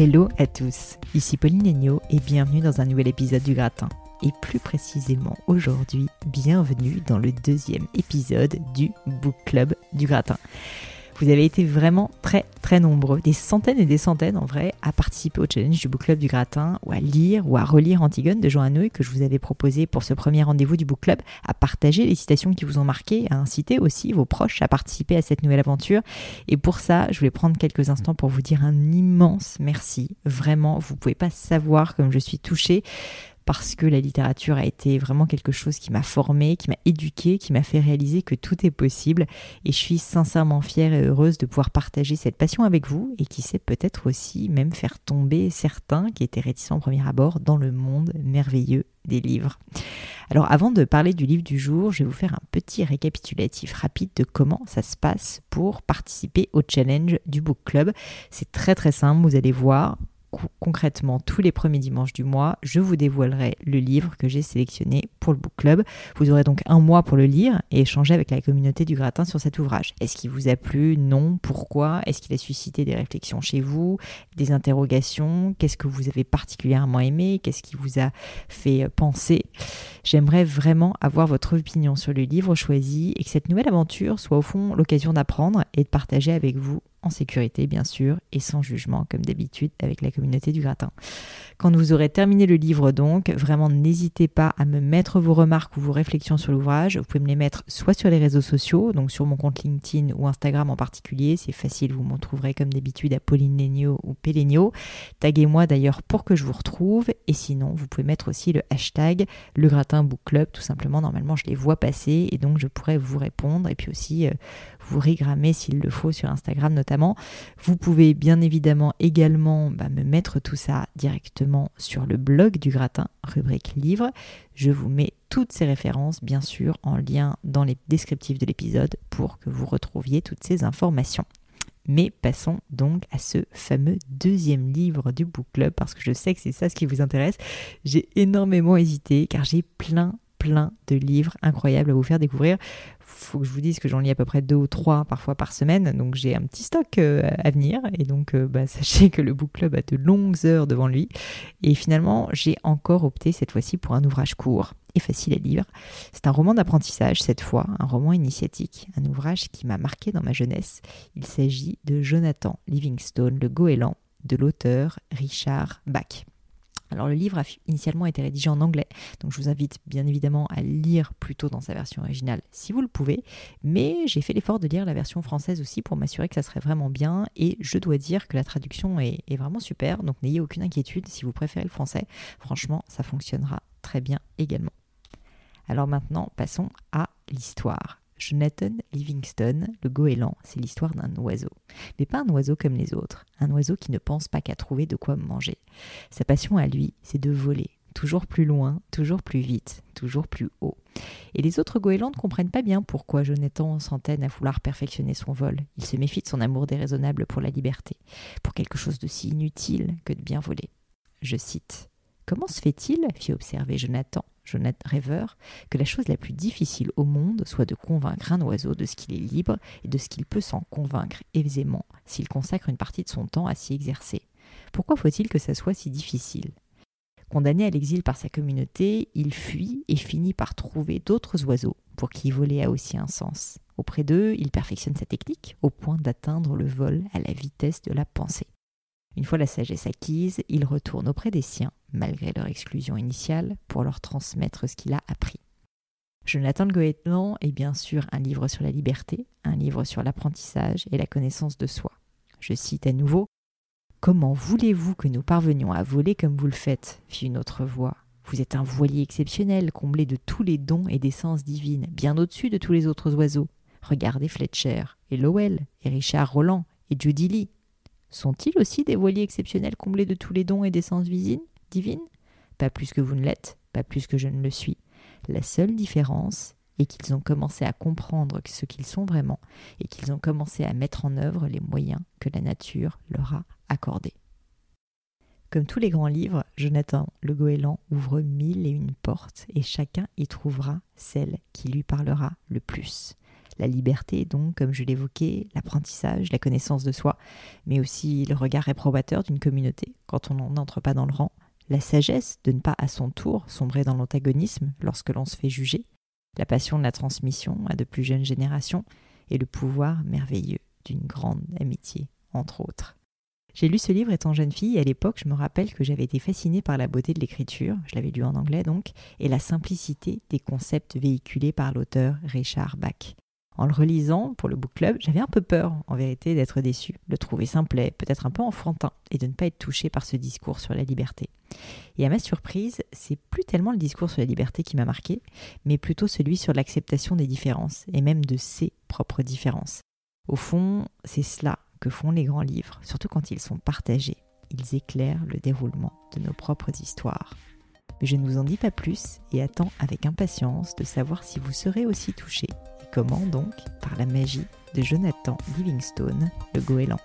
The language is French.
Hello à tous, ici Pauline Agneau et bienvenue dans un nouvel épisode du Gratin. Et plus précisément aujourd'hui, bienvenue dans le deuxième épisode du Book Club du Gratin. Vous avez été vraiment très très nombreux, des centaines et des centaines en vrai, à participer au challenge du Book Club du Gratin, ou à lire ou à relire Antigone de Jean Hanoï que je vous avais proposé pour ce premier rendez-vous du Book Club, à partager les citations qui vous ont marqué, à inciter aussi vos proches à participer à cette nouvelle aventure. Et pour ça, je voulais prendre quelques instants pour vous dire un immense merci. Vraiment, vous pouvez pas savoir comme je suis touchée parce que la littérature a été vraiment quelque chose qui m'a formée, qui m'a éduquée, qui m'a fait réaliser que tout est possible. Et je suis sincèrement fière et heureuse de pouvoir partager cette passion avec vous et qui sait peut-être aussi même faire tomber certains qui étaient réticents au premier abord dans le monde merveilleux des livres. Alors avant de parler du livre du jour, je vais vous faire un petit récapitulatif rapide de comment ça se passe pour participer au challenge du book club. C'est très très simple, vous allez voir concrètement tous les premiers dimanches du mois, je vous dévoilerai le livre que j'ai sélectionné pour le book club. Vous aurez donc un mois pour le lire et échanger avec la communauté du gratin sur cet ouvrage. Est-ce qu'il vous a plu? Non. Pourquoi? Est-ce qu'il a suscité des réflexions chez vous? Des interrogations? Qu'est-ce que vous avez particulièrement aimé? Qu'est-ce qui vous a fait penser? J'aimerais vraiment avoir votre opinion sur le livre choisi et que cette nouvelle aventure soit au fond l'occasion d'apprendre et de partager avec vous en sécurité bien sûr et sans jugement comme d'habitude avec la communauté du gratin. Quand vous aurez terminé le livre donc, vraiment n'hésitez pas à me mettre vos remarques ou vos réflexions sur l'ouvrage. Vous pouvez me les mettre soit sur les réseaux sociaux, donc sur mon compte LinkedIn ou Instagram en particulier, c'est facile, vous m'en trouverez comme d'habitude à Pauline Legno ou Pelenio. Taguez-moi d'ailleurs pour que je vous retrouve et sinon vous pouvez mettre aussi le hashtag le gratin book club tout simplement, normalement je les vois passer et donc je pourrais vous répondre et puis aussi euh, vous rigrammer s'il le faut sur Instagram notamment. Vous pouvez bien évidemment également bah, me mettre tout ça directement sur le blog du gratin, rubrique livre. Je vous mets toutes ces références bien sûr en lien dans les descriptifs de l'épisode pour que vous retrouviez toutes ces informations. Mais passons donc à ce fameux deuxième livre du book club parce que je sais que c'est ça ce qui vous intéresse. J'ai énormément hésité car j'ai plein plein de livres incroyables à vous faire découvrir faut que je vous dise que j'en lis à peu près deux ou trois parfois par semaine, donc j'ai un petit stock euh, à venir. Et donc, euh, bah, sachez que le book club a de longues heures devant lui. Et finalement, j'ai encore opté cette fois-ci pour un ouvrage court et facile à lire. C'est un roman d'apprentissage cette fois, un roman initiatique, un ouvrage qui m'a marqué dans ma jeunesse. Il s'agit de Jonathan Livingstone, le goéland, de l'auteur Richard Bach. Alors le livre a initialement été rédigé en anglais, donc je vous invite bien évidemment à lire plutôt dans sa version originale si vous le pouvez, mais j'ai fait l'effort de lire la version française aussi pour m'assurer que ça serait vraiment bien, et je dois dire que la traduction est, est vraiment super, donc n'ayez aucune inquiétude si vous préférez le français, franchement ça fonctionnera très bien également. Alors maintenant passons à l'histoire. Jonathan Livingstone, le goéland, c'est l'histoire d'un oiseau. Mais pas un oiseau comme les autres, un oiseau qui ne pense pas qu'à trouver de quoi manger. Sa passion à lui, c'est de voler, toujours plus loin, toujours plus vite, toujours plus haut. Et les autres goélands ne comprennent pas bien pourquoi Jonathan s'entête à vouloir perfectionner son vol. Il se méfie de son amour déraisonnable pour la liberté, pour quelque chose de si inutile que de bien voler. Je cite Comment se fait-il, fit observer Jonathan, Jonathan rêveur, que la chose la plus difficile au monde soit de convaincre un oiseau de ce qu'il est libre et de ce qu'il peut s'en convaincre aisément s'il consacre une partie de son temps à s'y exercer? Pourquoi faut-il que ça soit si difficile? Condamné à l'exil par sa communauté, il fuit et finit par trouver d'autres oiseaux pour qui voler a aussi un sens. Auprès d'eux, il perfectionne sa technique au point d'atteindre le vol à la vitesse de la pensée. Une fois la sagesse acquise, il retourne auprès des siens, malgré leur exclusion initiale, pour leur transmettre ce qu'il a appris. Jonathan Goéland est bien sûr un livre sur la liberté, un livre sur l'apprentissage et la connaissance de soi. Je cite à nouveau Comment voulez-vous que nous parvenions à voler comme vous le faites? fit une autre voix. Vous êtes un voilier exceptionnel, comblé de tous les dons et des sens divines, bien au-dessus de tous les autres oiseaux. Regardez Fletcher, et Lowell, et Richard Roland, et Judy Lee. Sont-ils aussi des voiliers exceptionnels comblés de tous les dons et des sens divines? Pas plus que vous ne l'êtes, pas plus que je ne le suis. La seule différence est qu'ils ont commencé à comprendre ce qu'ils sont vraiment et qu'ils ont commencé à mettre en œuvre les moyens que la nature leur a accordés. Comme tous les grands livres, Jonathan Le Goéland ouvre mille et une portes et chacun y trouvera celle qui lui parlera le plus. La liberté, donc, comme je l'évoquais, l'apprentissage, la connaissance de soi, mais aussi le regard réprobateur d'une communauté quand on n'entre pas dans le rang, la sagesse de ne pas à son tour sombrer dans l'antagonisme lorsque l'on se fait juger, la passion de la transmission à de plus jeunes générations et le pouvoir merveilleux d'une grande amitié, entre autres. J'ai lu ce livre étant jeune fille et à l'époque, je me rappelle que j'avais été fascinée par la beauté de l'écriture, je l'avais lu en anglais donc, et la simplicité des concepts véhiculés par l'auteur Richard Bach. En le relisant pour le book club, j'avais un peu peur, en vérité, d'être déçu, de le trouver simplet, peut-être un peu enfantin, et de ne pas être touché par ce discours sur la liberté. Et à ma surprise, c'est plus tellement le discours sur la liberté qui m'a marqué, mais plutôt celui sur l'acceptation des différences, et même de ses propres différences. Au fond, c'est cela que font les grands livres, surtout quand ils sont partagés. Ils éclairent le déroulement de nos propres histoires. Mais je ne vous en dis pas plus et attends avec impatience de savoir si vous serez aussi touché Comment donc? Par la magie de Jonathan Livingstone, le goéland.